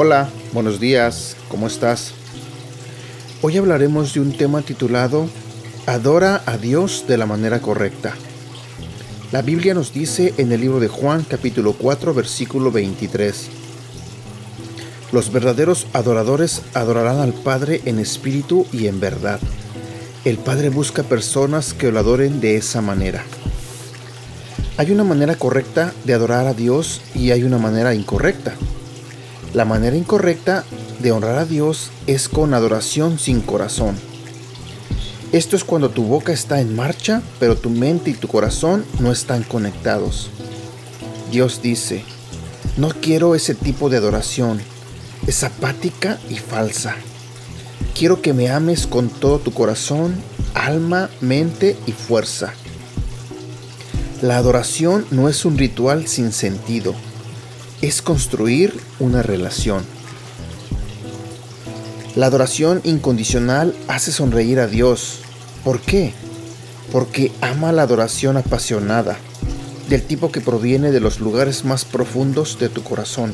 Hola, buenos días, ¿cómo estás? Hoy hablaremos de un tema titulado Adora a Dios de la manera correcta. La Biblia nos dice en el libro de Juan capítulo 4 versículo 23. Los verdaderos adoradores adorarán al Padre en espíritu y en verdad. El Padre busca personas que lo adoren de esa manera. Hay una manera correcta de adorar a Dios y hay una manera incorrecta. La manera incorrecta de honrar a Dios es con adoración sin corazón. Esto es cuando tu boca está en marcha, pero tu mente y tu corazón no están conectados. Dios dice, no quiero ese tipo de adoración, es apática y falsa. Quiero que me ames con todo tu corazón, alma, mente y fuerza. La adoración no es un ritual sin sentido es construir una relación. La adoración incondicional hace sonreír a Dios. ¿Por qué? Porque ama la adoración apasionada, del tipo que proviene de los lugares más profundos de tu corazón.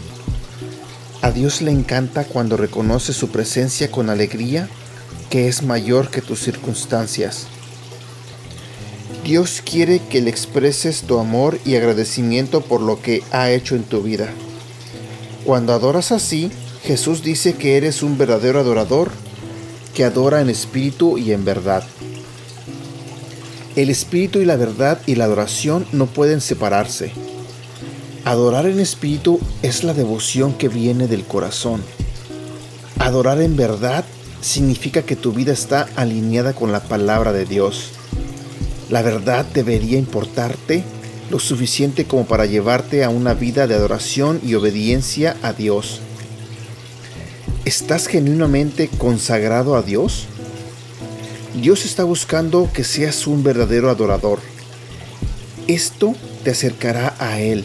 A Dios le encanta cuando reconoce su presencia con alegría que es mayor que tus circunstancias. Dios quiere que le expreses tu amor y agradecimiento por lo que ha hecho en tu vida. Cuando adoras así, Jesús dice que eres un verdadero adorador, que adora en espíritu y en verdad. El espíritu y la verdad y la adoración no pueden separarse. Adorar en espíritu es la devoción que viene del corazón. Adorar en verdad significa que tu vida está alineada con la palabra de Dios. La verdad debería importarte lo suficiente como para llevarte a una vida de adoración y obediencia a Dios. ¿Estás genuinamente consagrado a Dios? Dios está buscando que seas un verdadero adorador. Esto te acercará a Él,